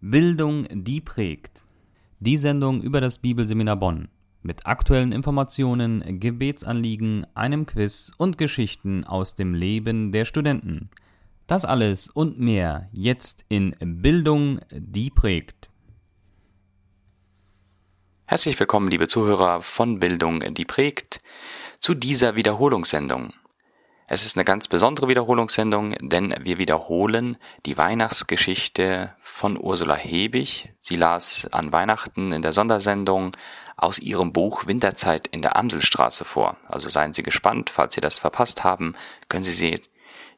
Bildung, die prägt. Die Sendung über das Bibelseminar Bonn. Mit aktuellen Informationen, Gebetsanliegen, einem Quiz und Geschichten aus dem Leben der Studenten. Das alles und mehr jetzt in Bildung, die prägt. Herzlich willkommen, liebe Zuhörer von Bildung, die prägt, zu dieser Wiederholungssendung. Es ist eine ganz besondere Wiederholungssendung, denn wir wiederholen die Weihnachtsgeschichte von Ursula Hebig. Sie las an Weihnachten in der Sondersendung aus ihrem Buch Winterzeit in der Amselstraße vor. Also seien Sie gespannt, falls Sie das verpasst haben, können Sie sie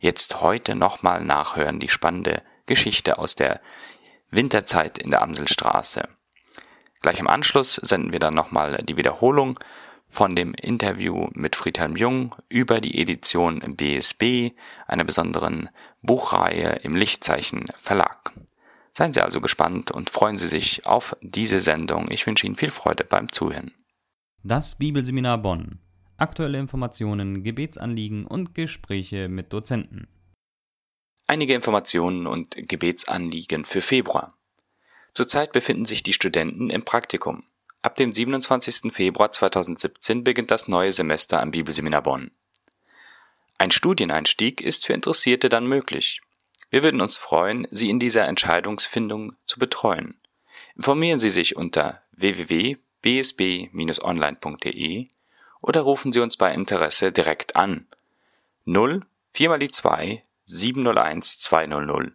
jetzt heute nochmal nachhören, die spannende Geschichte aus der Winterzeit in der Amselstraße. Gleich im Anschluss senden wir dann nochmal die Wiederholung von dem Interview mit Friedhelm Jung über die Edition BSB, einer besonderen Buchreihe im Lichtzeichen Verlag. Seien Sie also gespannt und freuen Sie sich auf diese Sendung. Ich wünsche Ihnen viel Freude beim Zuhören. Das Bibelseminar Bonn. Aktuelle Informationen, Gebetsanliegen und Gespräche mit Dozenten. Einige Informationen und Gebetsanliegen für Februar. Zurzeit befinden sich die Studenten im Praktikum. Ab dem 27. Februar 2017 beginnt das neue Semester am Bibelseminar Bonn. Ein Studieneinstieg ist für Interessierte dann möglich. Wir würden uns freuen, Sie in dieser Entscheidungsfindung zu betreuen. Informieren Sie sich unter www.bsb-online.de oder rufen Sie uns bei Interesse direkt an. 0 4 mal die 2 701 200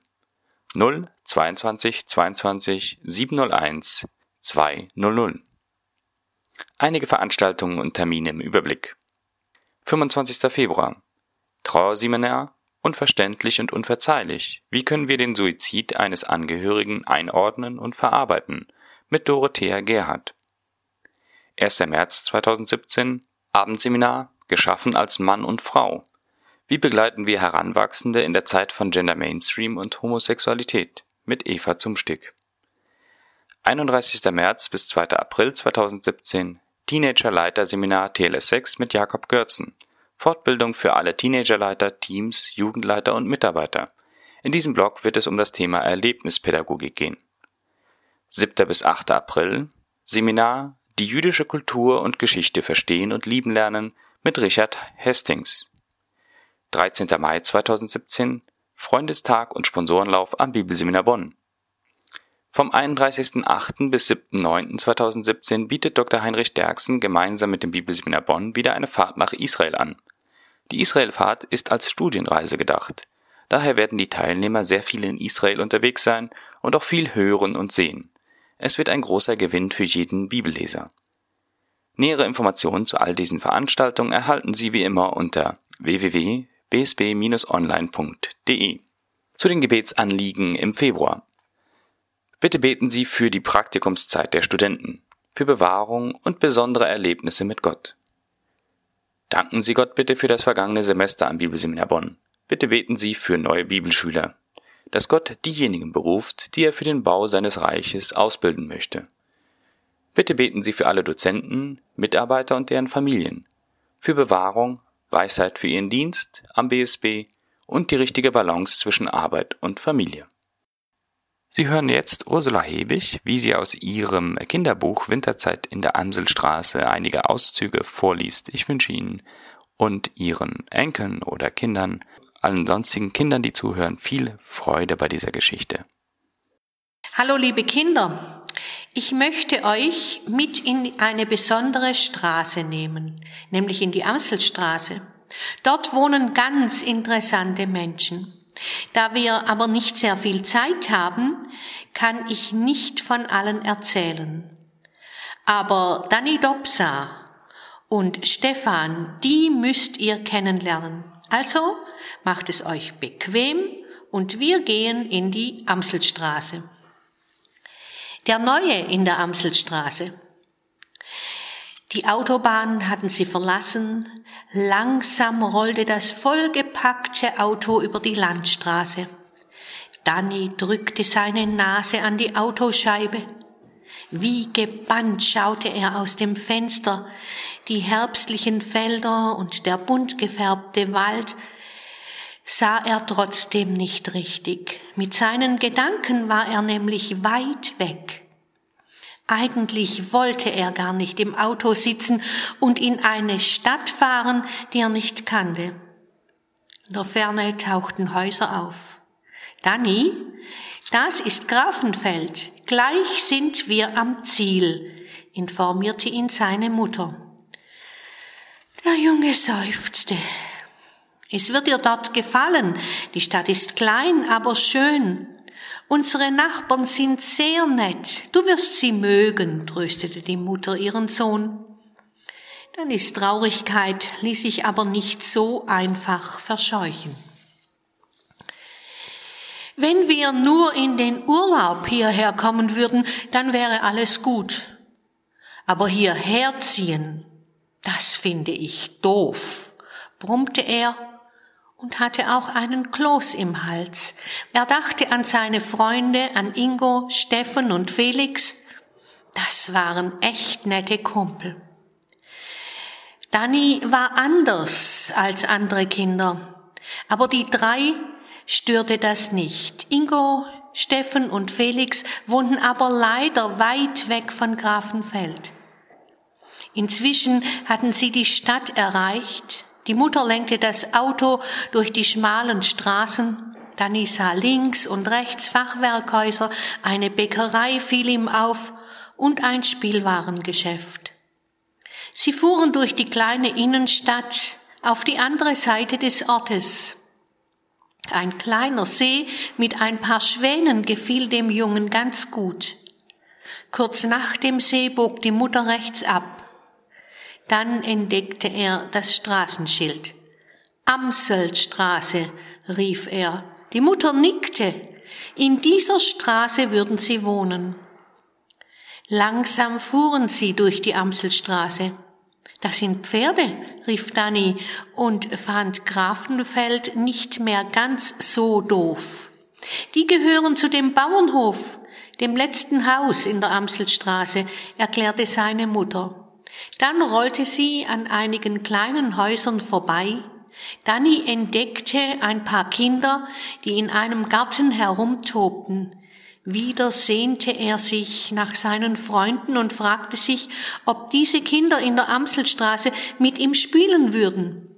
0 22 22 701 200 Einige Veranstaltungen und Termine im Überblick. 25. Februar. Trauerseminar Unverständlich und unverzeihlich. Wie können wir den Suizid eines Angehörigen einordnen und verarbeiten? Mit Dorothea Gerhardt. 1. März 2017 Abendseminar Geschaffen als Mann und Frau. Wie begleiten wir Heranwachsende in der Zeit von Gender Mainstream und Homosexualität? Mit Eva Zumstick. 31. März bis 2. April 2017 Teenagerleiter-Seminar TLS6 mit Jakob Görzen. Fortbildung für alle Teenagerleiter, Teams, Jugendleiter und Mitarbeiter. In diesem Blog wird es um das Thema Erlebnispädagogik gehen. 7. bis 8. April Seminar Die jüdische Kultur und Geschichte verstehen und lieben lernen mit Richard Hastings. 13. Mai 2017 Freundestag und Sponsorenlauf am Bibelseminar Bonn. Vom 31.08. bis 7.09.2017 bietet Dr. Heinrich Derksen gemeinsam mit dem Bibelseminar Bonn wieder eine Fahrt nach Israel an. Die Israelfahrt ist als Studienreise gedacht. Daher werden die Teilnehmer sehr viel in Israel unterwegs sein und auch viel hören und sehen. Es wird ein großer Gewinn für jeden Bibelleser. Nähere Informationen zu all diesen Veranstaltungen erhalten Sie wie immer unter www.bsb-online.de. Zu den Gebetsanliegen im Februar. Bitte beten Sie für die Praktikumszeit der Studenten, für Bewahrung und besondere Erlebnisse mit Gott. Danken Sie Gott bitte für das vergangene Semester am Bibelseminar Bonn. Bitte beten Sie für neue Bibelschüler, dass Gott diejenigen beruft, die er für den Bau seines Reiches ausbilden möchte. Bitte beten Sie für alle Dozenten, Mitarbeiter und deren Familien, für Bewahrung, Weisheit für ihren Dienst am BSB und die richtige Balance zwischen Arbeit und Familie. Sie hören jetzt Ursula Hebig, wie sie aus ihrem Kinderbuch Winterzeit in der Amselstraße einige Auszüge vorliest. Ich wünsche Ihnen und Ihren Enkeln oder Kindern, allen sonstigen Kindern, die zuhören, viel Freude bei dieser Geschichte. Hallo liebe Kinder, ich möchte euch mit in eine besondere Straße nehmen, nämlich in die Amselstraße. Dort wohnen ganz interessante Menschen. Da wir aber nicht sehr viel Zeit haben, kann ich nicht von allen erzählen. Aber Dani Dopsa und Stefan, die müsst ihr kennenlernen. Also macht es euch bequem und wir gehen in die Amselstraße. Der Neue in der Amselstraße. Die Autobahn hatten sie verlassen, langsam rollte das vollgepackte Auto über die Landstraße. Danny drückte seine Nase an die Autoscheibe. Wie gebannt schaute er aus dem Fenster, die herbstlichen Felder und der bunt gefärbte Wald. sah er trotzdem nicht richtig. Mit seinen Gedanken war er nämlich weit weg. Eigentlich wollte er gar nicht im Auto sitzen und in eine Stadt fahren, die er nicht kannte. In der Ferne tauchten Häuser auf. Danny, das ist Grafenfeld. Gleich sind wir am Ziel, informierte ihn seine Mutter. Der Junge seufzte. Es wird dir dort gefallen. Die Stadt ist klein, aber schön. Unsere Nachbarn sind sehr nett. Du wirst sie mögen, tröstete die Mutter ihren Sohn. Dannys Traurigkeit ließ sich aber nicht so einfach verscheuchen. Wenn wir nur in den Urlaub hierher kommen würden, dann wäre alles gut. Aber hierher ziehen, das finde ich doof, brummte er und hatte auch einen Kloß im Hals. Er dachte an seine Freunde, an Ingo, Steffen und Felix. Das waren echt nette Kumpel. Danny war anders als andere Kinder, aber die drei störte das nicht. Ingo, Steffen und Felix wohnten aber leider weit weg von Grafenfeld. Inzwischen hatten sie die Stadt erreicht die Mutter lenkte das Auto durch die schmalen Straßen. Danny sah links und rechts Fachwerkhäuser, eine Bäckerei fiel ihm auf und ein Spielwarengeschäft. Sie fuhren durch die kleine Innenstadt auf die andere Seite des Ortes. Ein kleiner See mit ein paar Schwänen gefiel dem Jungen ganz gut. Kurz nach dem See bog die Mutter rechts ab. Dann entdeckte er das Straßenschild. Amselstraße, rief er. Die Mutter nickte. In dieser Straße würden sie wohnen. Langsam fuhren sie durch die Amselstraße. Das sind Pferde, rief Danny und fand Grafenfeld nicht mehr ganz so doof. Die gehören zu dem Bauernhof, dem letzten Haus in der Amselstraße, erklärte seine Mutter. Dann rollte sie an einigen kleinen Häusern vorbei. Danny entdeckte ein paar Kinder, die in einem Garten herumtobten. Wieder sehnte er sich nach seinen Freunden und fragte sich, ob diese Kinder in der Amselstraße mit ihm spielen würden.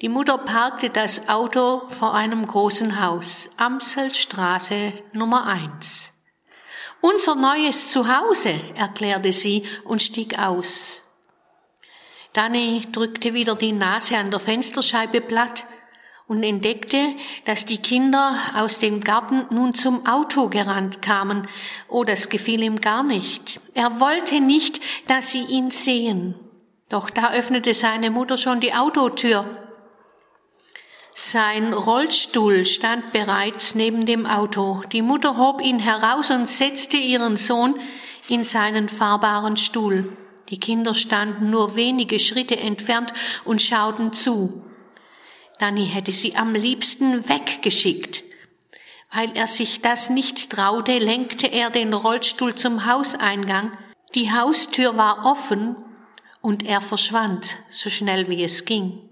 Die Mutter parkte das Auto vor einem großen Haus, Amselstraße Nummer eins. Unser neues Zuhause, erklärte sie und stieg aus. Danny drückte wieder die Nase an der Fensterscheibe platt und entdeckte, dass die Kinder aus dem Garten nun zum Auto gerannt kamen. Oh, das gefiel ihm gar nicht. Er wollte nicht, dass sie ihn sehen. Doch da öffnete seine Mutter schon die Autotür. Sein Rollstuhl stand bereits neben dem Auto. Die Mutter hob ihn heraus und setzte ihren Sohn in seinen fahrbaren Stuhl. Die Kinder standen nur wenige Schritte entfernt und schauten zu. Danny hätte sie am liebsten weggeschickt. Weil er sich das nicht traute, lenkte er den Rollstuhl zum Hauseingang. Die Haustür war offen und er verschwand, so schnell wie es ging.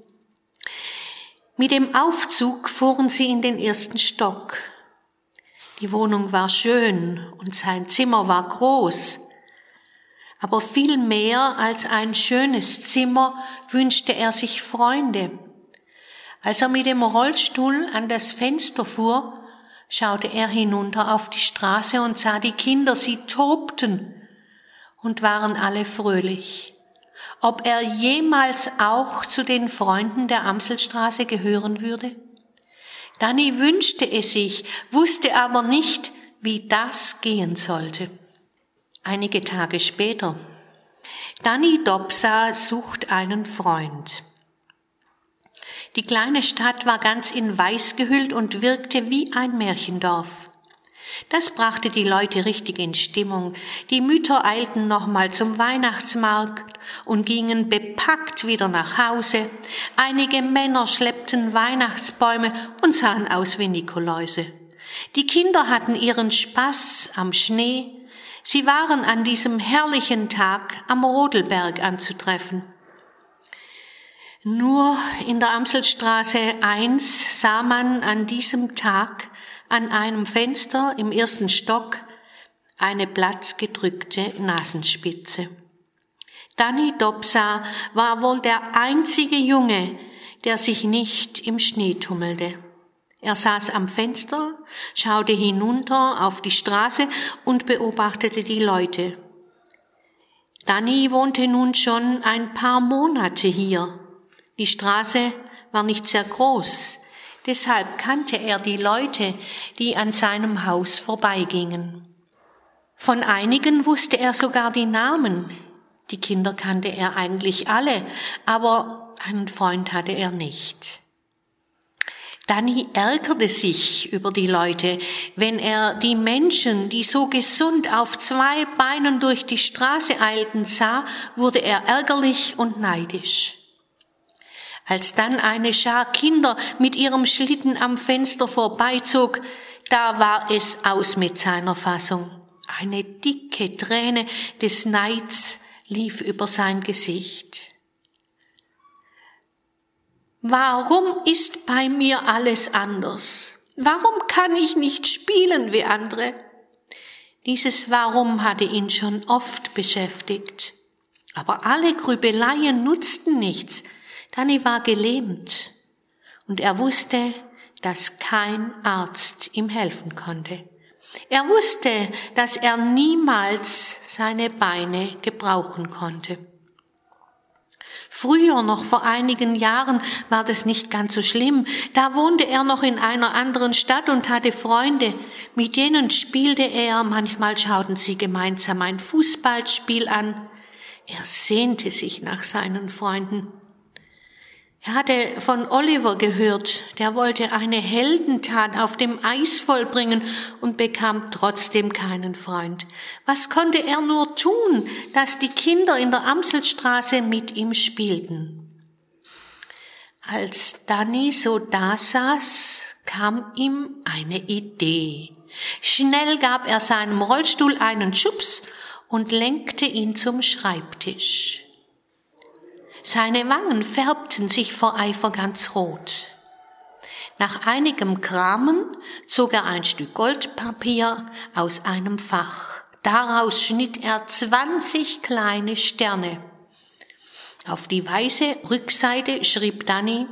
Mit dem Aufzug fuhren sie in den ersten Stock. Die Wohnung war schön und sein Zimmer war groß. Aber viel mehr als ein schönes Zimmer wünschte er sich Freunde. Als er mit dem Rollstuhl an das Fenster fuhr, schaute er hinunter auf die Straße und sah die Kinder, sie tobten und waren alle fröhlich ob er jemals auch zu den Freunden der Amselstraße gehören würde? Danny wünschte es sich, wusste aber nicht, wie das gehen sollte. Einige Tage später. Danny Dobsa sucht einen Freund. Die kleine Stadt war ganz in Weiß gehüllt und wirkte wie ein Märchendorf. Das brachte die Leute richtig in Stimmung. Die Mütter eilten nochmal zum Weihnachtsmarkt und gingen bepackt wieder nach Hause. Einige Männer schleppten Weihnachtsbäume und sahen aus wie Nikoläuse. Die Kinder hatten ihren Spaß am Schnee. Sie waren an diesem herrlichen Tag am Rodelberg anzutreffen. Nur in der Amselstraße 1 sah man an diesem Tag an einem Fenster im ersten Stock eine blattgedrückte Nasenspitze. Danny Dobsa war wohl der einzige Junge, der sich nicht im Schnee tummelte. Er saß am Fenster, schaute hinunter auf die Straße und beobachtete die Leute. Danny wohnte nun schon ein paar Monate hier. Die Straße war nicht sehr groß, deshalb kannte er die Leute, die an seinem Haus vorbeigingen. Von einigen wusste er sogar die Namen. Die Kinder kannte er eigentlich alle, aber einen Freund hatte er nicht. Danny ärgerte sich über die Leute, wenn er die Menschen, die so gesund auf zwei Beinen durch die Straße eilten, sah, wurde er ärgerlich und neidisch. Als dann eine Schar Kinder mit ihrem Schlitten am Fenster vorbeizog, da war es aus mit seiner Fassung. Eine dicke Träne des Neids lief über sein Gesicht. Warum ist bei mir alles anders? Warum kann ich nicht spielen wie andere? Dieses Warum hatte ihn schon oft beschäftigt. Aber alle Grübeleien nutzten nichts. Danny war gelähmt und er wusste, dass kein Arzt ihm helfen konnte. Er wusste, dass er niemals seine Beine gebrauchen konnte. Früher, noch vor einigen Jahren, war das nicht ganz so schlimm. Da wohnte er noch in einer anderen Stadt und hatte Freunde. Mit denen spielte er, manchmal schauten sie gemeinsam ein Fußballspiel an. Er sehnte sich nach seinen Freunden. Er hatte von Oliver gehört, der wollte eine Heldentat auf dem Eis vollbringen und bekam trotzdem keinen Freund. Was konnte er nur tun, dass die Kinder in der Amselstraße mit ihm spielten? Als Danny so da saß, kam ihm eine Idee. Schnell gab er seinem Rollstuhl einen Schubs und lenkte ihn zum Schreibtisch. Seine Wangen färbten sich vor Eifer ganz rot. Nach einigem Kramen zog er ein Stück Goldpapier aus einem Fach. Daraus schnitt er zwanzig kleine Sterne. Auf die weiße Rückseite schrieb Danny,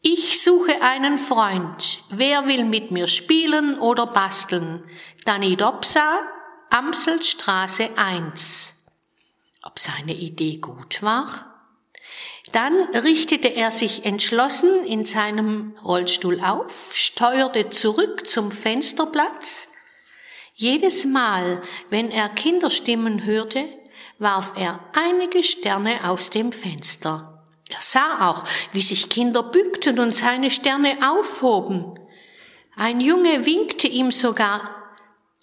ich suche einen Freund. Wer will mit mir spielen oder basteln? Danny Dobsa, Amselstraße 1. Ob seine Idee gut war? Dann richtete er sich entschlossen in seinem Rollstuhl auf, steuerte zurück zum Fensterplatz. Jedes Mal, wenn er Kinderstimmen hörte, warf er einige Sterne aus dem Fenster. Er sah auch, wie sich Kinder bückten und seine Sterne aufhoben. Ein Junge winkte ihm sogar,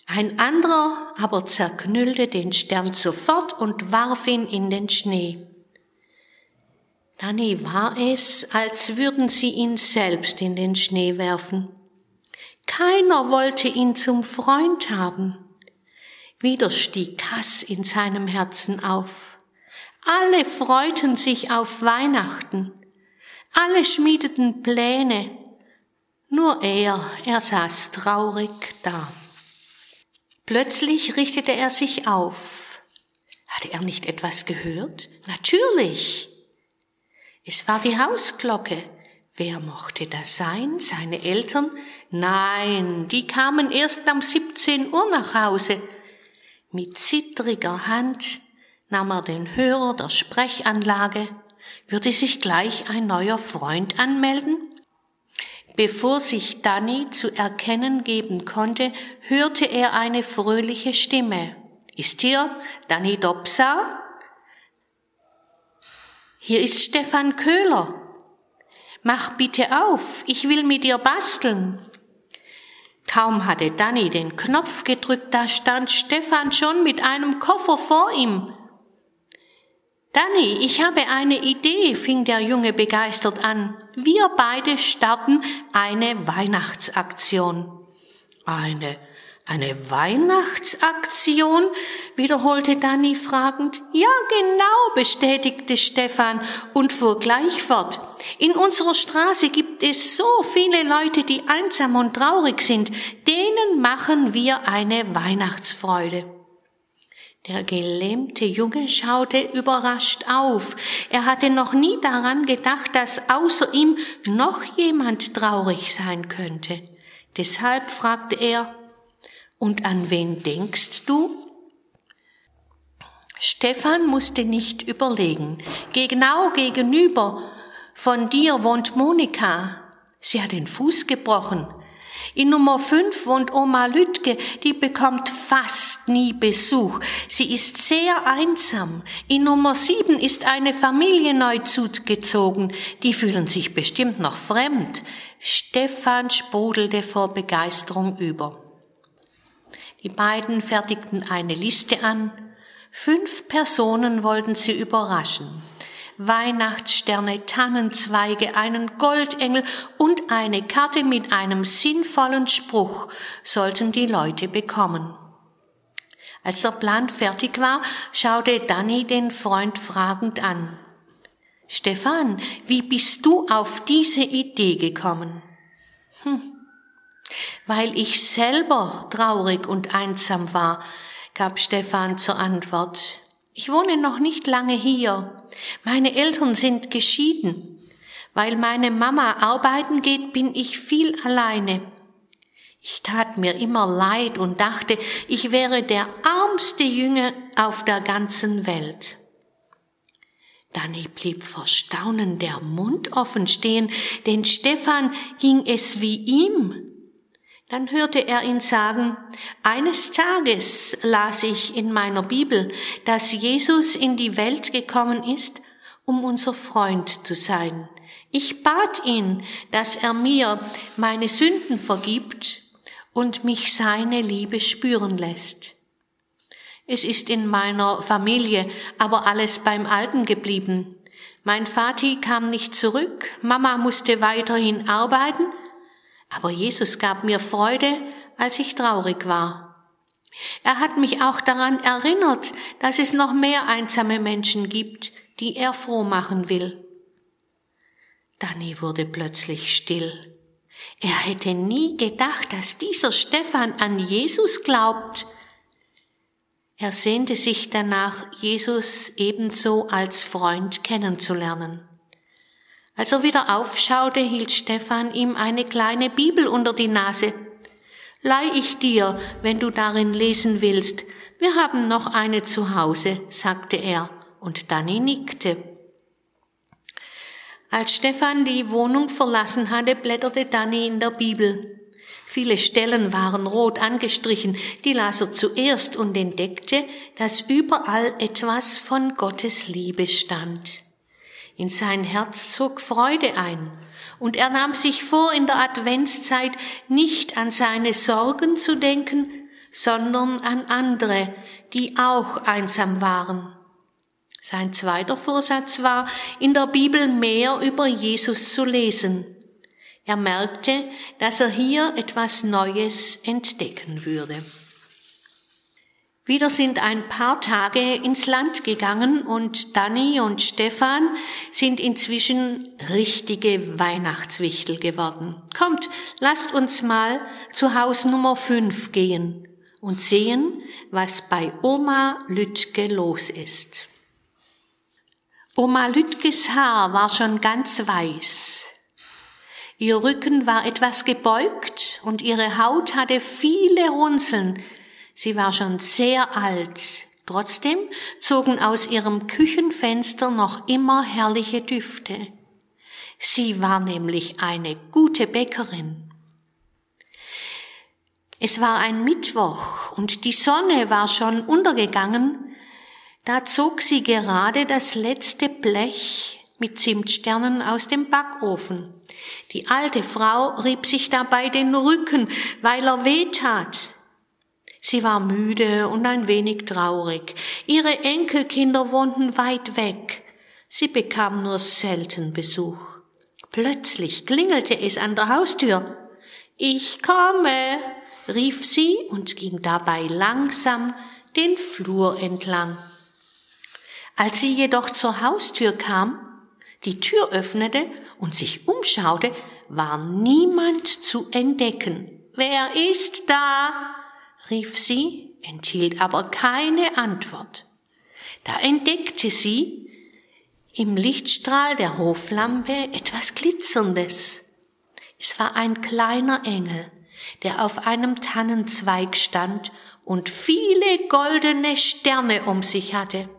ein anderer aber zerknüllte den Stern sofort und warf ihn in den Schnee. Danny war es, als würden sie ihn selbst in den Schnee werfen. Keiner wollte ihn zum Freund haben. Wieder stieg Hass in seinem Herzen auf. Alle freuten sich auf Weihnachten. Alle schmiedeten Pläne. Nur er, er saß traurig da. Plötzlich richtete er sich auf. Hatte er nicht etwas gehört? Natürlich. Es war die Hausglocke. Wer mochte das sein? Seine Eltern? Nein, die kamen erst um 17 Uhr nach Hause. Mit zittriger Hand nahm er den Hörer der Sprechanlage. Würde sich gleich ein neuer Freund anmelden? Bevor sich Danny zu erkennen geben konnte, hörte er eine fröhliche Stimme. Ist hier Danny Dobsa? Hier ist Stefan Köhler. Mach bitte auf, ich will mit dir basteln. Kaum hatte Danny den Knopf gedrückt, da stand Stefan schon mit einem Koffer vor ihm. Danny, ich habe eine Idee, fing der Junge begeistert an. Wir beide starten eine Weihnachtsaktion. Eine, Eine Weihnachtsaktion? wiederholte Danny fragend. Ja, genau, bestätigte Stefan und fuhr gleich fort. In unserer Straße gibt es so viele Leute, die einsam und traurig sind. Denen machen wir eine Weihnachtsfreude. Der gelähmte Junge schaute überrascht auf. Er hatte noch nie daran gedacht, dass außer ihm noch jemand traurig sein könnte. Deshalb fragte er, und an wen denkst du? Stefan musste nicht überlegen. Genau gegenüber von dir wohnt Monika. Sie hat den Fuß gebrochen. In Nummer 5 wohnt Oma Lütke, die bekommt fast nie Besuch. Sie ist sehr einsam. In Nummer 7 ist eine Familie neu zugezogen. Die fühlen sich bestimmt noch fremd. Stefan sprudelte vor Begeisterung über. Die beiden fertigten eine Liste an. Fünf Personen wollten sie überraschen. Weihnachtssterne, Tannenzweige, einen Goldengel und eine Karte mit einem sinnvollen Spruch sollten die Leute bekommen. Als der Plan fertig war, schaute Danny den Freund fragend an. Stefan, wie bist du auf diese Idee gekommen? Hm, weil ich selber traurig und einsam war, gab Stefan zur Antwort. Ich wohne noch nicht lange hier. Meine Eltern sind geschieden. Weil meine Mama arbeiten geht, bin ich viel alleine. Ich tat mir immer leid und dachte, ich wäre der armste Jünger auf der ganzen Welt. Danny blieb vor Staunen der Mund offen stehen, denn Stefan ging es wie ihm. Dann hörte er ihn sagen, eines Tages las ich in meiner Bibel, dass Jesus in die Welt gekommen ist, um unser Freund zu sein. Ich bat ihn, dass er mir meine Sünden vergibt und mich seine Liebe spüren lässt. Es ist in meiner Familie aber alles beim Alten geblieben. Mein Vati kam nicht zurück, Mama musste weiterhin arbeiten, aber Jesus gab mir Freude, als ich traurig war. Er hat mich auch daran erinnert, dass es noch mehr einsame Menschen gibt, die er froh machen will. Danny wurde plötzlich still. Er hätte nie gedacht, dass dieser Stefan an Jesus glaubt. Er sehnte sich danach, Jesus ebenso als Freund kennenzulernen. Als er wieder aufschaute, hielt Stefan ihm eine kleine Bibel unter die Nase. Leih ich dir, wenn du darin lesen willst. Wir haben noch eine zu Hause, sagte er, und Danny nickte. Als Stefan die Wohnung verlassen hatte, blätterte Danny in der Bibel. Viele Stellen waren rot angestrichen, die las er zuerst und entdeckte, dass überall etwas von Gottes Liebe stand. In sein Herz zog Freude ein, und er nahm sich vor, in der Adventszeit nicht an seine Sorgen zu denken, sondern an andere, die auch einsam waren. Sein zweiter Vorsatz war, in der Bibel mehr über Jesus zu lesen. Er merkte, dass er hier etwas Neues entdecken würde. Wieder sind ein paar Tage ins Land gegangen und Danny und Stefan sind inzwischen richtige Weihnachtswichtel geworden. Kommt, lasst uns mal zu Haus Nummer 5 gehen und sehen, was bei Oma Lütke los ist. Oma Lütkes Haar war schon ganz weiß. Ihr Rücken war etwas gebeugt und ihre Haut hatte viele Runzeln, Sie war schon sehr alt. Trotzdem zogen aus ihrem Küchenfenster noch immer herrliche Düfte. Sie war nämlich eine gute Bäckerin. Es war ein Mittwoch und die Sonne war schon untergegangen. Da zog sie gerade das letzte Blech mit Zimtsternen aus dem Backofen. Die alte Frau rieb sich dabei den Rücken, weil er weh tat. Sie war müde und ein wenig traurig. Ihre Enkelkinder wohnten weit weg. Sie bekam nur selten Besuch. Plötzlich klingelte es an der Haustür. Ich komme, rief sie und ging dabei langsam den Flur entlang. Als sie jedoch zur Haustür kam, die Tür öffnete und sich umschaute, war niemand zu entdecken. Wer ist da? Rief sie, enthielt aber keine Antwort. Da entdeckte sie im Lichtstrahl der Hoflampe etwas Glitzerndes. Es war ein kleiner Engel, der auf einem Tannenzweig stand und viele goldene Sterne um sich hatte.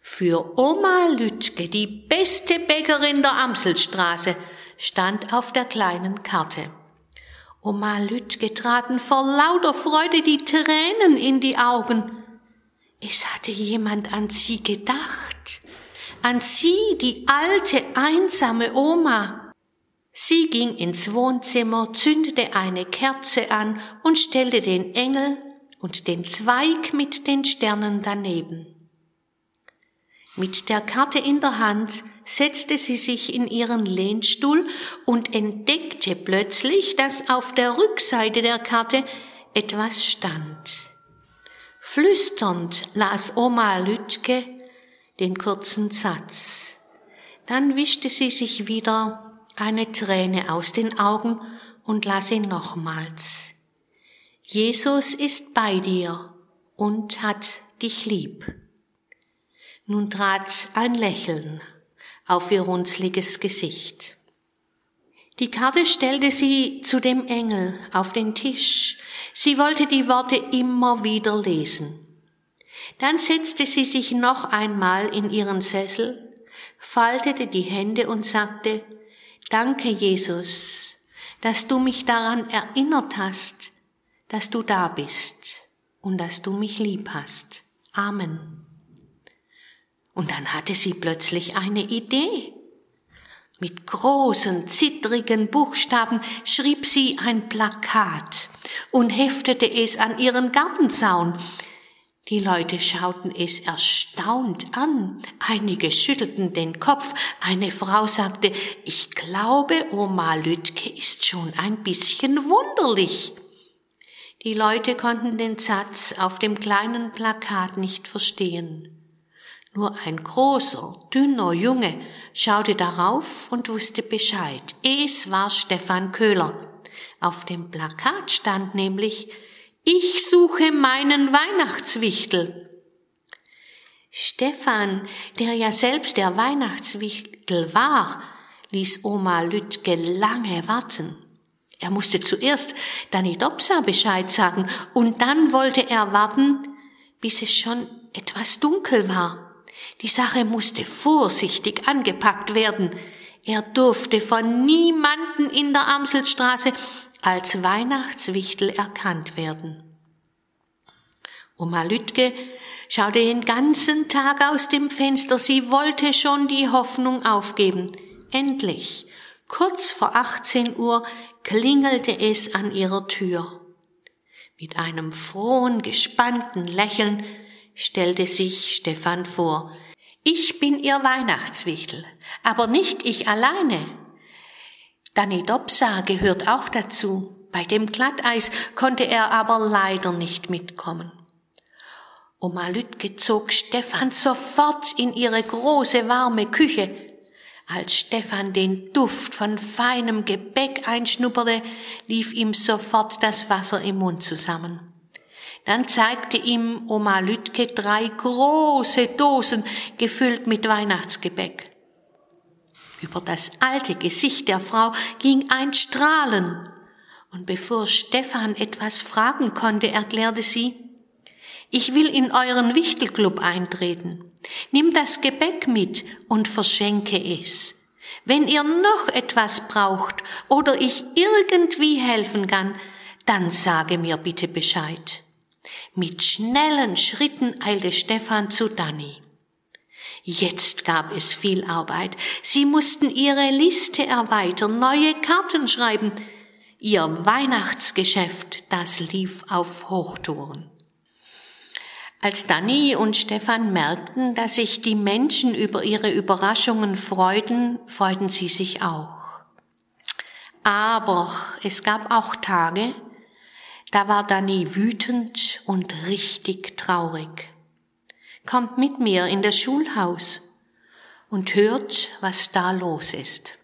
Für Oma Lütke, die beste Bäckerin der Amselstraße, stand auf der kleinen Karte. Oma Lütke traten vor lauter Freude die Tränen in die Augen. Es hatte jemand an sie gedacht, an sie, die alte, einsame Oma. Sie ging ins Wohnzimmer, zündete eine Kerze an und stellte den Engel und den Zweig mit den Sternen daneben. Mit der Karte in der Hand setzte sie sich in ihren Lehnstuhl und entdeckte plötzlich, dass auf der Rückseite der Karte etwas stand. Flüsternd las Oma Lütke den kurzen Satz. Dann wischte sie sich wieder eine Träne aus den Augen und las ihn nochmals. Jesus ist bei dir und hat dich lieb. Nun trat ein Lächeln auf ihr runzliges Gesicht. Die Karte stellte sie zu dem Engel auf den Tisch. Sie wollte die Worte immer wieder lesen. Dann setzte sie sich noch einmal in ihren Sessel, faltete die Hände und sagte, Danke, Jesus, dass du mich daran erinnert hast, dass du da bist und dass du mich lieb hast. Amen. Und dann hatte sie plötzlich eine Idee. Mit großen, zittrigen Buchstaben schrieb sie ein Plakat und heftete es an ihren Gartenzaun. Die Leute schauten es erstaunt an, einige schüttelten den Kopf, eine Frau sagte, ich glaube, Oma Lütke ist schon ein bisschen wunderlich. Die Leute konnten den Satz auf dem kleinen Plakat nicht verstehen. Nur ein großer, dünner Junge schaute darauf und wusste Bescheid. Es war Stefan Köhler. Auf dem Plakat stand nämlich, ich suche meinen Weihnachtswichtel. Stefan, der ja selbst der Weihnachtswichtel war, ließ Oma Lütke lange warten. Er musste zuerst Danny Dopsa Bescheid sagen und dann wollte er warten, bis es schon etwas dunkel war. Die Sache musste vorsichtig angepackt werden. Er durfte von niemanden in der Amselstraße als Weihnachtswichtel erkannt werden. Oma Lütke schaute den ganzen Tag aus dem Fenster. Sie wollte schon die Hoffnung aufgeben. Endlich, kurz vor 18 Uhr, klingelte es an ihrer Tür. Mit einem frohen, gespannten Lächeln stellte sich Stefan vor. Ich bin ihr Weihnachtswichtel, aber nicht ich alleine. Danny Dobsa gehört auch dazu. Bei dem Glatteis konnte er aber leider nicht mitkommen. Oma Lütke zog Stefan sofort in ihre große warme Küche. Als Stefan den Duft von feinem Gebäck einschnupperte, lief ihm sofort das Wasser im Mund zusammen. Dann zeigte ihm Oma Lütke drei große Dosen gefüllt mit Weihnachtsgebäck. Über das alte Gesicht der Frau ging ein Strahlen. Und bevor Stefan etwas fragen konnte, erklärte sie, ich will in euren Wichtelclub eintreten. Nimm das Gebäck mit und verschenke es. Wenn ihr noch etwas braucht oder ich irgendwie helfen kann, dann sage mir bitte Bescheid. Mit schnellen Schritten eilte Stefan zu Danny. Jetzt gab es viel Arbeit. Sie mussten ihre Liste erweitern, neue Karten schreiben. Ihr Weihnachtsgeschäft, das lief auf Hochtouren. Als Danny und Stefan merkten, dass sich die Menschen über ihre Überraschungen freuten, freuten sie sich auch. Aber es gab auch Tage, Da war Dani wütend und richtig traurig. Kommt mit mir in das Schulhaus und hört, was da los ist.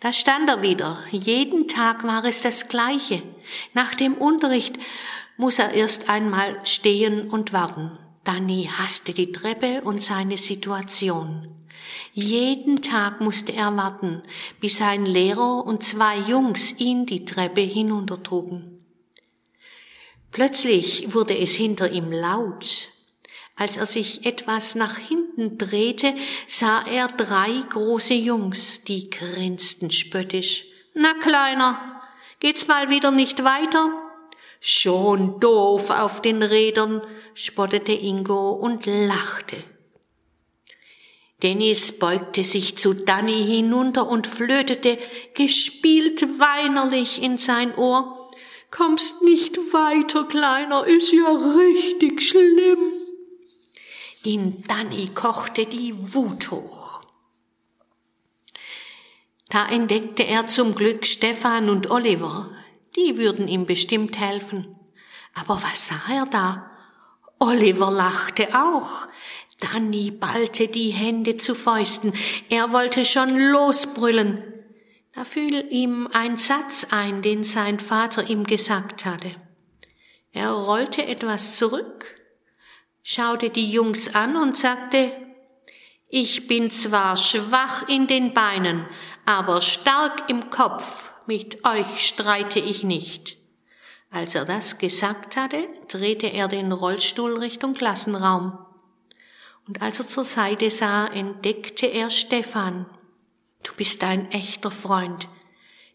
Da stand er wieder. Jeden Tag war es das Gleiche. Nach dem Unterricht muss er erst einmal stehen und warten. Danny hasste die Treppe und seine Situation. Jeden Tag musste er warten, bis sein Lehrer und zwei Jungs ihn die Treppe hinuntertrugen. Plötzlich wurde es hinter ihm laut. Als er sich etwas nach hinten drehte, sah er drei große Jungs, die grinsten spöttisch. Na, Kleiner, geht's mal wieder nicht weiter? Schon doof auf den Rädern, spottete Ingo und lachte. Dennis beugte sich zu Danny hinunter und flötete gespielt weinerlich in sein Ohr. Kommst nicht weiter, Kleiner, ist ja richtig schlimm. In Danny kochte die Wut hoch. Da entdeckte er zum Glück Stefan und Oliver. Die würden ihm bestimmt helfen. Aber was sah er da? Oliver lachte auch. Danny ballte die Hände zu Fäusten. Er wollte schon losbrüllen. Da fiel ihm ein Satz ein, den sein Vater ihm gesagt hatte. Er rollte etwas zurück schaute die Jungs an und sagte, ich bin zwar schwach in den Beinen, aber stark im Kopf, mit euch streite ich nicht. Als er das gesagt hatte, drehte er den Rollstuhl Richtung Klassenraum. Und als er zur Seite sah, entdeckte er Stefan. Du bist ein echter Freund.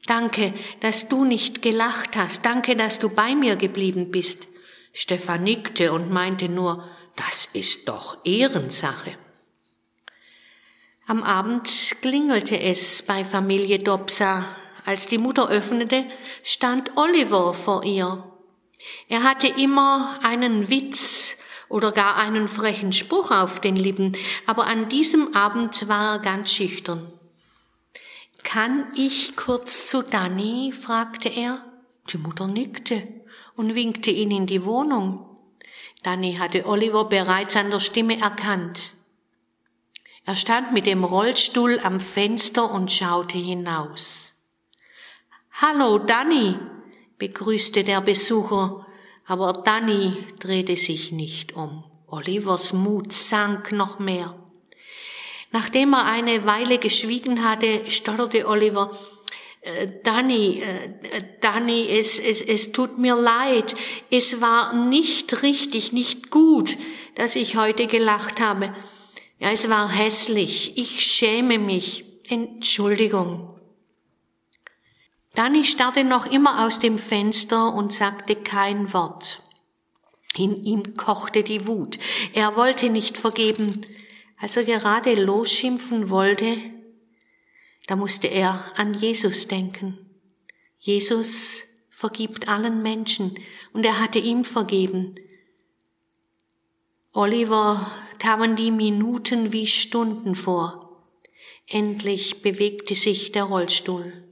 Danke, dass du nicht gelacht hast. Danke, dass du bei mir geblieben bist. Stefan nickte und meinte nur, das ist doch Ehrensache. Am Abend klingelte es bei Familie Dobsa. Als die Mutter öffnete, stand Oliver vor ihr. Er hatte immer einen Witz oder gar einen frechen Spruch auf den Lippen, aber an diesem Abend war er ganz schüchtern. Kann ich kurz zu Danny? fragte er. Die Mutter nickte und winkte ihn in die Wohnung. Danny hatte Oliver bereits an der Stimme erkannt. Er stand mit dem Rollstuhl am Fenster und schaute hinaus. Hallo, Danny, begrüßte der Besucher, aber Danny drehte sich nicht um. Olivers Mut sank noch mehr. Nachdem er eine Weile geschwiegen hatte, stotterte Oliver, äh, Danny, äh, Danny, es, es, es tut mir leid. Es war nicht richtig, nicht gut, dass ich heute gelacht habe. Ja, es war hässlich. Ich schäme mich. Entschuldigung. Danny starrte noch immer aus dem Fenster und sagte kein Wort. In ihm kochte die Wut. Er wollte nicht vergeben. Als er gerade losschimpfen wollte, da musste er an Jesus denken. Jesus vergibt allen Menschen und er hatte ihm vergeben. Oliver kamen die Minuten wie Stunden vor. Endlich bewegte sich der Rollstuhl.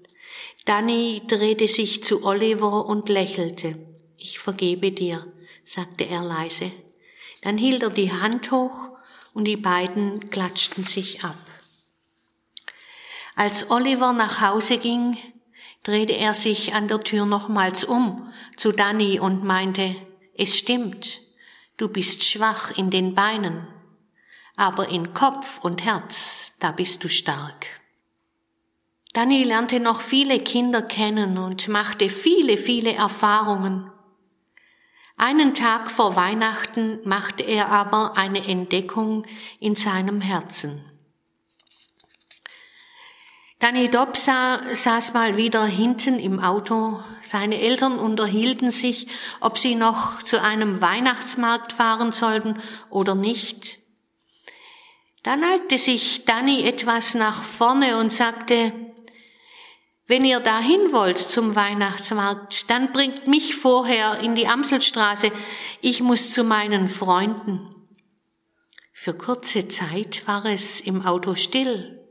Danny drehte sich zu Oliver und lächelte. Ich vergebe dir, sagte er leise. Dann hielt er die Hand hoch und die beiden klatschten sich ab. Als Oliver nach Hause ging, drehte er sich an der Tür nochmals um zu Danny und meinte, es stimmt, du bist schwach in den Beinen, aber in Kopf und Herz, da bist du stark. Danny lernte noch viele Kinder kennen und machte viele, viele Erfahrungen. Einen Tag vor Weihnachten machte er aber eine Entdeckung in seinem Herzen. Danny Dobsa saß mal wieder hinten im Auto. Seine Eltern unterhielten sich, ob sie noch zu einem Weihnachtsmarkt fahren sollten oder nicht. Da neigte sich Danny etwas nach vorne und sagte, wenn ihr dahin wollt zum Weihnachtsmarkt, dann bringt mich vorher in die Amselstraße. Ich muss zu meinen Freunden. Für kurze Zeit war es im Auto still.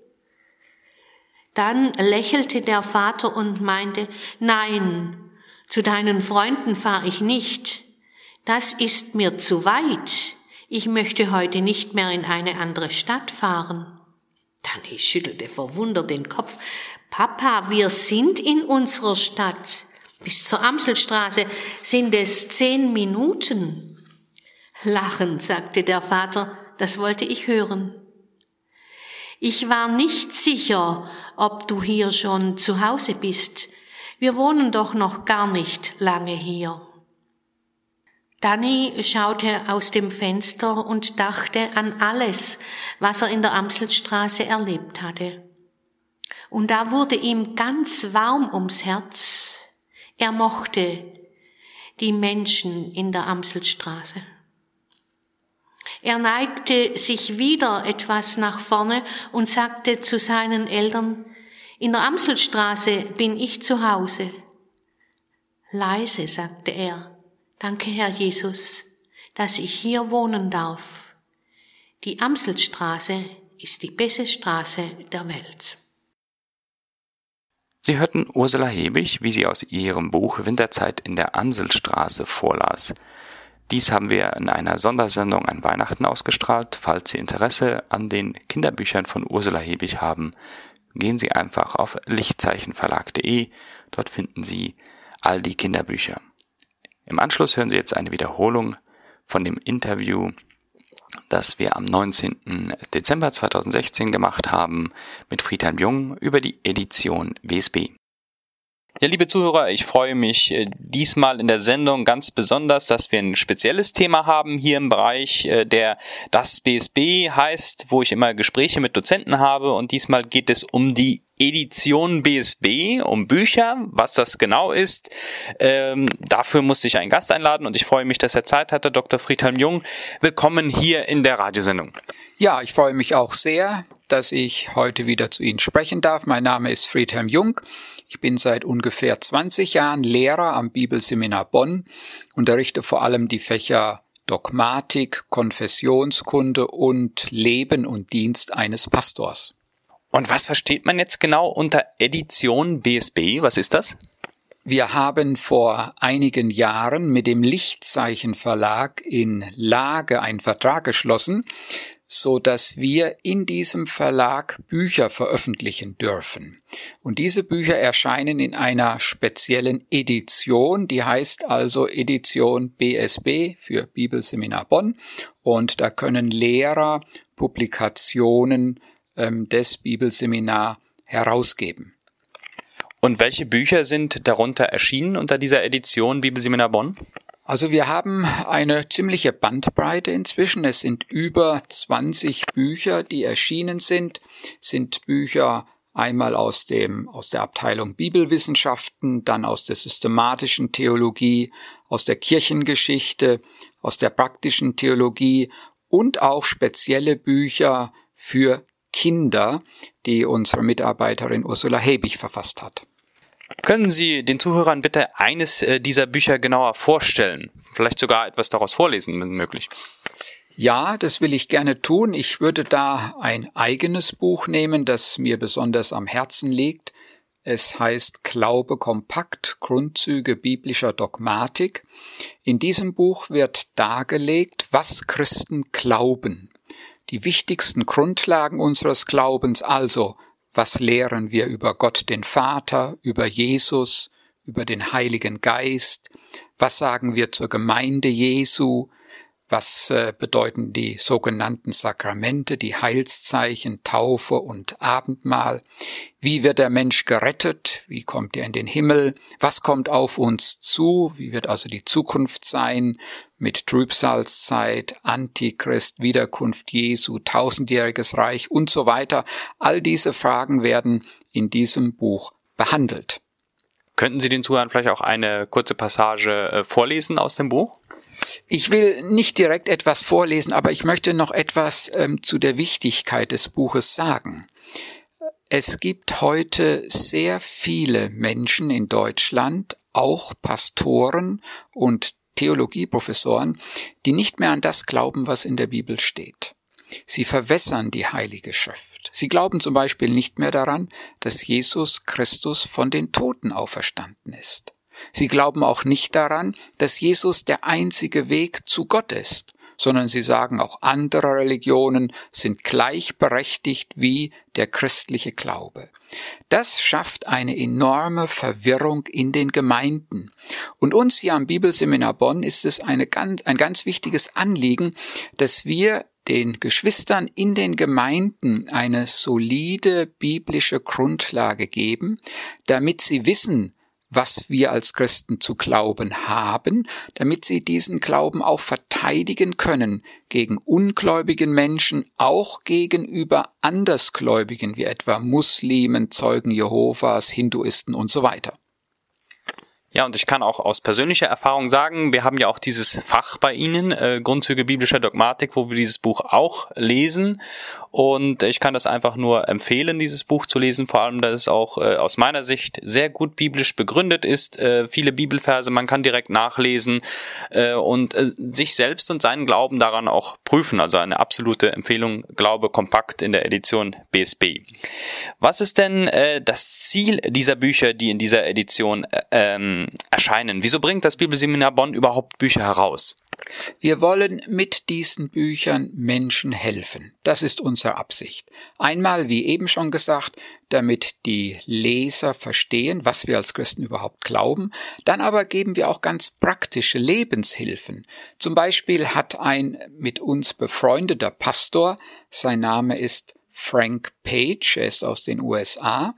Dann lächelte der Vater und meinte, nein, Zu deinen Freunden fahre ich nicht. Das ist mir zu weit. Ich möchte heute nicht mehr in eine andere Stadt fahren. Danny schüttelte verwundert den Kopf. Papa, wir sind in unserer Stadt. Bis zur Amselstraße sind es zehn Minuten. Lachend sagte der Vater, das wollte ich hören. Ich war nicht sicher, ob du hier schon zu Hause bist. Wir wohnen doch noch gar nicht lange hier. Danny schaute aus dem Fenster und dachte an alles, was er in der Amselstraße erlebt hatte. Und da wurde ihm ganz warm ums Herz. Er mochte die Menschen in der Amselstraße. Er neigte sich wieder etwas nach vorne und sagte zu seinen Eltern, in der Amselstraße bin ich zu Hause. Leise sagte er, Danke, Herr Jesus, dass ich hier wohnen darf. Die Amselstraße ist die beste Straße der Welt. Sie hörten Ursula Hebig, wie sie aus ihrem Buch Winterzeit in der Amselstraße vorlas. Dies haben wir in einer Sondersendung an Weihnachten ausgestrahlt. Falls Sie Interesse an den Kinderbüchern von Ursula Hebig haben, gehen Sie einfach auf lichtzeichenverlag.de. Dort finden Sie all die Kinderbücher. Im Anschluss hören Sie jetzt eine Wiederholung von dem Interview, das wir am 19. Dezember 2016 gemacht haben mit Friedhelm Jung über die Edition WSB. Ja, liebe Zuhörer, ich freue mich äh, diesmal in der Sendung ganz besonders, dass wir ein spezielles Thema haben hier im Bereich, äh, der das BSB heißt, wo ich immer Gespräche mit Dozenten habe und diesmal geht es um die Edition BSB, um Bücher, was das genau ist. Ähm, dafür musste ich einen Gast einladen und ich freue mich, dass er Zeit hatte, Dr. Friedhelm Jung. Willkommen hier in der Radiosendung. Ja, ich freue mich auch sehr, dass ich heute wieder zu Ihnen sprechen darf. Mein Name ist Friedhelm Jung. Ich bin seit ungefähr 20 Jahren Lehrer am Bibelseminar Bonn, unterrichte vor allem die Fächer Dogmatik, Konfessionskunde und Leben und Dienst eines Pastors. Und was versteht man jetzt genau unter Edition BSB? Was ist das? Wir haben vor einigen Jahren mit dem Lichtzeichen Verlag in Lage einen Vertrag geschlossen, so dass wir in diesem Verlag Bücher veröffentlichen dürfen. Und diese Bücher erscheinen in einer speziellen Edition, die heißt also Edition BSB für Bibelseminar Bonn. Und da können Lehrer Publikationen ähm, des Bibelseminar herausgeben. Und welche Bücher sind darunter erschienen unter dieser Edition Bibelseminar Bonn? Also wir haben eine ziemliche Bandbreite inzwischen. Es sind über 20 Bücher, die erschienen sind, sind Bücher einmal aus dem, aus der Abteilung Bibelwissenschaften, dann aus der systematischen Theologie, aus der Kirchengeschichte, aus der praktischen Theologie und auch spezielle Bücher für Kinder, die unsere Mitarbeiterin Ursula Hebig verfasst hat. Können Sie den Zuhörern bitte eines äh, dieser Bücher genauer vorstellen? Vielleicht sogar etwas daraus vorlesen, wenn möglich. Ja, das will ich gerne tun. Ich würde da ein eigenes Buch nehmen, das mir besonders am Herzen liegt. Es heißt Glaube kompakt, Grundzüge biblischer Dogmatik. In diesem Buch wird dargelegt, was Christen glauben. Die wichtigsten Grundlagen unseres Glaubens also, was lehren wir über Gott den Vater, über Jesus, über den Heiligen Geist? Was sagen wir zur Gemeinde Jesu? Was äh, bedeuten die sogenannten Sakramente, die Heilszeichen, Taufe und Abendmahl? Wie wird der Mensch gerettet? Wie kommt er in den Himmel? Was kommt auf uns zu? Wie wird also die Zukunft sein? Mit Trübsalzeit, Antichrist, Wiederkunft Jesu, tausendjähriges Reich und so weiter. All diese Fragen werden in diesem Buch behandelt. Könnten Sie den Zuhörern vielleicht auch eine kurze Passage äh, vorlesen aus dem Buch? Ich will nicht direkt etwas vorlesen, aber ich möchte noch etwas ähm, zu der Wichtigkeit des Buches sagen. Es gibt heute sehr viele Menschen in Deutschland, auch Pastoren und Theologieprofessoren, die nicht mehr an das glauben, was in der Bibel steht. Sie verwässern die Heilige Schrift. Sie glauben zum Beispiel nicht mehr daran, dass Jesus Christus von den Toten auferstanden ist. Sie glauben auch nicht daran, dass Jesus der einzige Weg zu Gott ist, sondern sie sagen auch andere Religionen sind gleichberechtigt wie der christliche Glaube. Das schafft eine enorme Verwirrung in den Gemeinden. Und uns hier am Bibelseminar Bonn ist es ganz, ein ganz wichtiges Anliegen, dass wir den Geschwistern in den Gemeinden eine solide biblische Grundlage geben, damit sie wissen, was wir als Christen zu glauben haben, damit sie diesen Glauben auch verteidigen können gegen ungläubigen Menschen, auch gegenüber Andersgläubigen wie etwa Muslimen, Zeugen Jehovas, Hinduisten und so weiter. Ja, und ich kann auch aus persönlicher Erfahrung sagen, wir haben ja auch dieses Fach bei Ihnen, äh, Grundzüge biblischer Dogmatik, wo wir dieses Buch auch lesen. Und ich kann das einfach nur empfehlen, dieses Buch zu lesen, vor allem, dass es auch äh, aus meiner Sicht sehr gut biblisch begründet ist. Äh, viele Bibelverse, man kann direkt nachlesen äh, und äh, sich selbst und seinen Glauben daran auch prüfen. Also eine absolute Empfehlung, Glaube kompakt in der Edition BSB. Was ist denn äh, das Ziel dieser Bücher, die in dieser Edition äh, ähm, erscheinen. Wieso bringt das Bibelseminar Bonn überhaupt Bücher heraus? Wir wollen mit diesen Büchern Menschen helfen. Das ist unsere Absicht. Einmal, wie eben schon gesagt, damit die Leser verstehen, was wir als Christen überhaupt glauben. Dann aber geben wir auch ganz praktische Lebenshilfen. Zum Beispiel hat ein mit uns befreundeter Pastor, sein Name ist Frank Page, er ist aus den USA,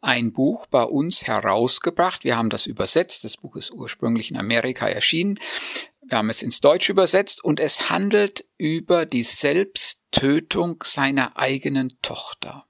ein Buch bei uns herausgebracht. Wir haben das übersetzt. Das Buch ist ursprünglich in Amerika erschienen. Wir haben es ins Deutsche übersetzt und es handelt über die Selbsttötung seiner eigenen Tochter.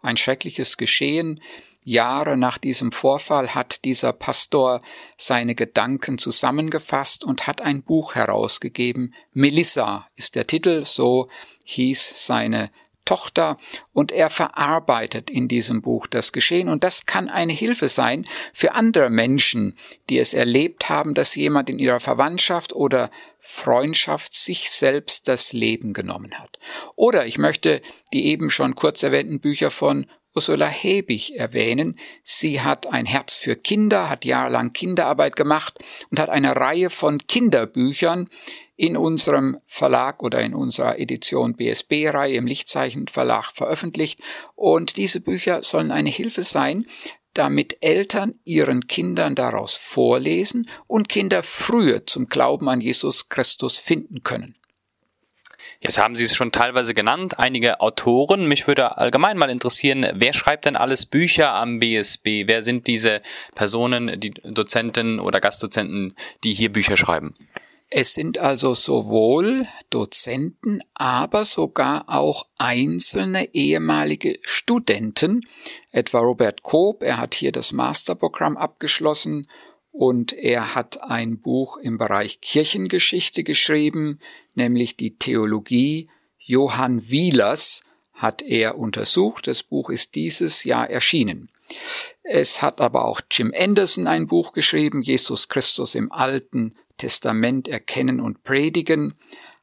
Ein schreckliches Geschehen. Jahre nach diesem Vorfall hat dieser Pastor seine Gedanken zusammengefasst und hat ein Buch herausgegeben. Melissa ist der Titel, so hieß seine Tochter und er verarbeitet in diesem Buch das Geschehen und das kann eine Hilfe sein für andere Menschen, die es erlebt haben, dass jemand in ihrer Verwandtschaft oder Freundschaft sich selbst das Leben genommen hat. Oder ich möchte die eben schon kurz erwähnten Bücher von Ursula Hebig erwähnen. Sie hat ein Herz für Kinder, hat jahrelang Kinderarbeit gemacht und hat eine Reihe von Kinderbüchern in unserem Verlag oder in unserer Edition BSB-Reihe im Lichtzeichen Verlag veröffentlicht. Und diese Bücher sollen eine Hilfe sein, damit Eltern ihren Kindern daraus vorlesen und Kinder früher zum Glauben an Jesus Christus finden können. Jetzt haben Sie es schon teilweise genannt, einige Autoren. Mich würde allgemein mal interessieren, wer schreibt denn alles Bücher am BSB? Wer sind diese Personen, die Dozenten oder Gastdozenten, die hier Bücher schreiben? Es sind also sowohl Dozenten, aber sogar auch einzelne ehemalige Studenten, etwa Robert Koop, er hat hier das Masterprogramm abgeschlossen und er hat ein Buch im Bereich Kirchengeschichte geschrieben, nämlich die Theologie Johann Wielers hat er untersucht. Das Buch ist dieses Jahr erschienen. Es hat aber auch Jim Anderson ein Buch geschrieben, Jesus Christus im Alten Testament erkennen und predigen.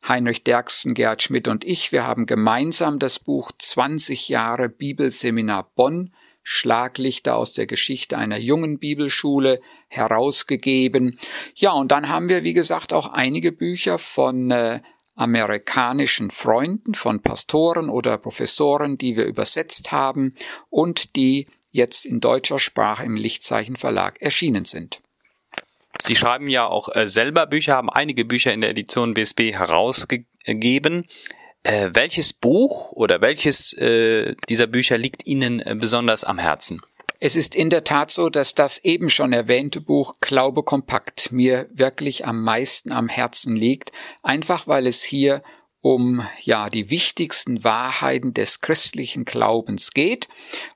Heinrich Derksen, Gerhard Schmidt und ich, wir haben gemeinsam das Buch 20 Jahre Bibelseminar Bonn, Schlaglichter aus der Geschichte einer jungen Bibelschule herausgegeben. Ja, und dann haben wir, wie gesagt, auch einige Bücher von äh, amerikanischen Freunden, von Pastoren oder Professoren, die wir übersetzt haben und die jetzt in deutscher Sprache im Lichtzeichen Verlag erschienen sind. Sie schreiben ja auch äh, selber Bücher, haben einige Bücher in der Edition BSB herausgegeben. Äh, welches Buch oder welches äh, dieser Bücher liegt Ihnen äh, besonders am Herzen? Es ist in der Tat so, dass das eben schon erwähnte Buch Glaube kompakt mir wirklich am meisten am Herzen liegt, einfach weil es hier um ja die wichtigsten Wahrheiten des christlichen Glaubens geht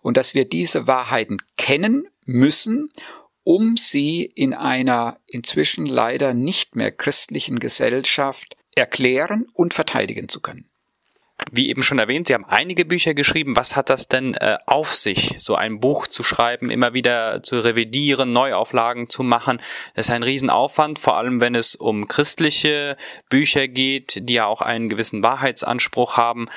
und dass wir diese Wahrheiten kennen müssen um sie in einer inzwischen leider nicht mehr christlichen Gesellschaft erklären und verteidigen zu können. Wie eben schon erwähnt, Sie haben einige Bücher geschrieben. Was hat das denn äh, auf sich, so ein Buch zu schreiben, immer wieder zu revidieren, Neuauflagen zu machen? Das ist ein Riesenaufwand, vor allem wenn es um christliche Bücher geht, die ja auch einen gewissen Wahrheitsanspruch haben.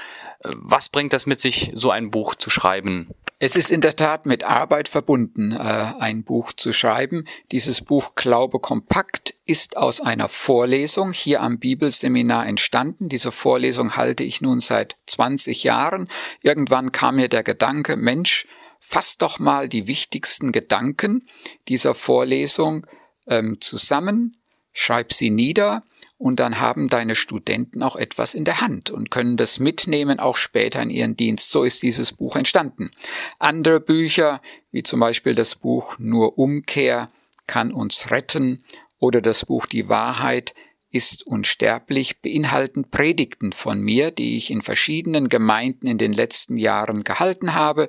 Äh, was bringt das mit sich, so ein Buch zu schreiben? Es ist in der Tat mit Arbeit verbunden, äh, ein Buch zu schreiben. Dieses Buch Glaube kompakt ist aus einer Vorlesung hier am Bibelseminar entstanden. Diese Vorlesung halte ich nun seit 20 Jahren. Irgendwann kam mir der Gedanke, Mensch, fass doch mal die wichtigsten Gedanken dieser Vorlesung ähm, zusammen, schreib sie nieder und dann haben deine Studenten auch etwas in der Hand und können das mitnehmen, auch später in ihren Dienst. So ist dieses Buch entstanden. Andere Bücher, wie zum Beispiel das Buch Nur Umkehr, kann uns retten oder das Buch Die Wahrheit ist unsterblich, beinhalten Predigten von mir, die ich in verschiedenen Gemeinden in den letzten Jahren gehalten habe.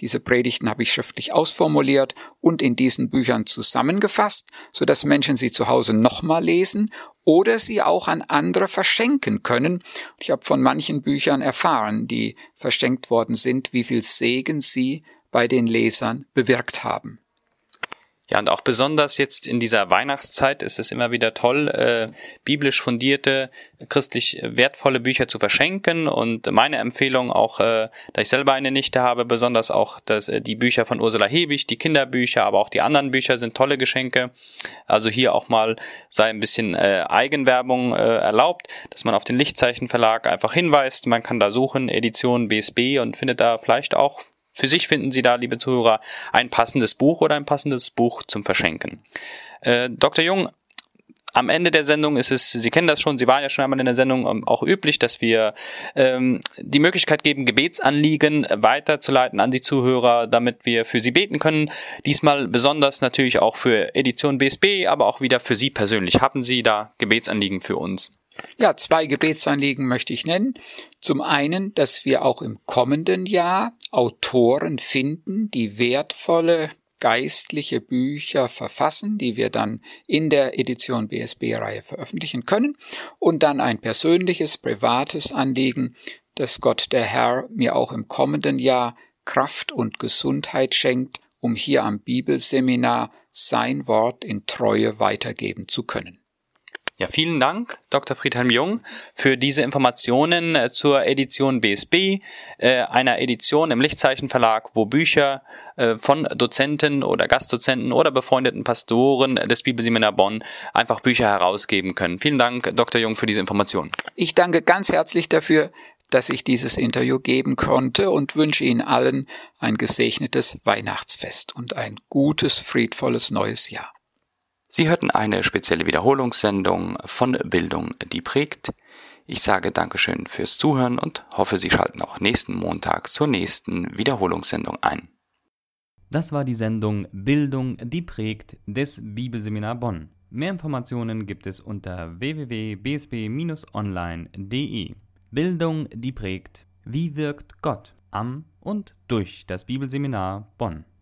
Diese Predigten habe ich schriftlich ausformuliert und in diesen Büchern zusammengefasst, so dass Menschen sie zu Hause nochmal lesen oder sie auch an andere verschenken können. Ich habe von manchen Büchern erfahren, die verschenkt worden sind, wie viel Segen sie bei den Lesern bewirkt haben. Ja, und auch besonders jetzt in dieser Weihnachtszeit ist es immer wieder toll, äh, biblisch fundierte, christlich wertvolle Bücher zu verschenken. Und meine Empfehlung auch, äh, da ich selber eine Nichte habe, besonders auch dass, äh, die Bücher von Ursula Hebig, die Kinderbücher, aber auch die anderen Bücher sind tolle Geschenke. Also hier auch mal sei ein bisschen äh, Eigenwerbung äh, erlaubt, dass man auf den Lichtzeichen Verlag einfach hinweist. Man kann da suchen, Edition BSB und findet da vielleicht auch für sich finden Sie da, liebe Zuhörer, ein passendes Buch oder ein passendes Buch zum Verschenken. Äh, Dr. Jung, am Ende der Sendung ist es, Sie kennen das schon, Sie waren ja schon einmal in der Sendung ähm, auch üblich, dass wir ähm, die Möglichkeit geben, Gebetsanliegen weiterzuleiten an die Zuhörer, damit wir für Sie beten können. Diesmal besonders natürlich auch für Edition BSB, aber auch wieder für Sie persönlich. Haben Sie da Gebetsanliegen für uns? Ja, zwei Gebetsanliegen möchte ich nennen. Zum einen, dass wir auch im kommenden Jahr Autoren finden, die wertvolle geistliche Bücher verfassen, die wir dann in der Edition BSB-Reihe veröffentlichen können. Und dann ein persönliches, privates Anliegen, dass Gott der Herr mir auch im kommenden Jahr Kraft und Gesundheit schenkt, um hier am Bibelseminar sein Wort in Treue weitergeben zu können. Ja, vielen Dank, Dr. Friedhelm Jung, für diese Informationen äh, zur Edition BSB, äh, einer Edition im Lichtzeichen Verlag, wo Bücher äh, von Dozenten oder Gastdozenten oder befreundeten Pastoren des Bibelseminar Bonn einfach Bücher herausgeben können. Vielen Dank, Dr. Jung, für diese Informationen. Ich danke ganz herzlich dafür, dass ich dieses Interview geben konnte und wünsche Ihnen allen ein gesegnetes Weihnachtsfest und ein gutes, friedvolles neues Jahr. Sie hörten eine spezielle Wiederholungssendung von Bildung, die prägt. Ich sage Dankeschön fürs Zuhören und hoffe, Sie schalten auch nächsten Montag zur nächsten Wiederholungssendung ein. Das war die Sendung Bildung, die prägt des Bibelseminar Bonn. Mehr Informationen gibt es unter www.bsb-online.de. Bildung, die prägt. Wie wirkt Gott am und durch das Bibelseminar Bonn?